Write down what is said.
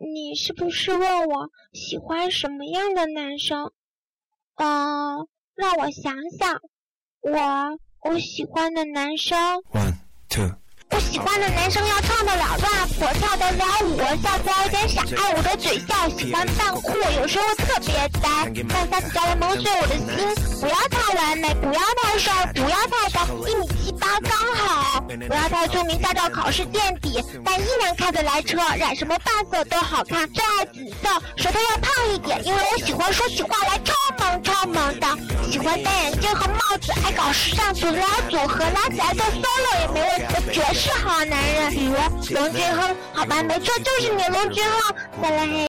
你是不是问我喜欢什么样的男生？嗯，让我想想，我我喜欢的男生。One two。我喜欢的男生要唱得了 rap，跳得了舞，笑起来有点傻，爱我的嘴笑，喜欢扮酷，有时候特别呆，但下次教人蒙碎我的心。不要太完美，不要太帅，不要太高，一米七八刚好。不要太聪明，驾照考试垫底，但依然开得来车，染什么发色都好看。最爱紫色，舌头要胖一点，因为我喜欢说起话来超萌超萌的。喜欢戴眼镜和帽子，爱搞时尚，组拉组合，拉起来做 solo 也没问题，绝世好男人。比如龙俊亨，好吧，没错，就是你龙俊亨。再来。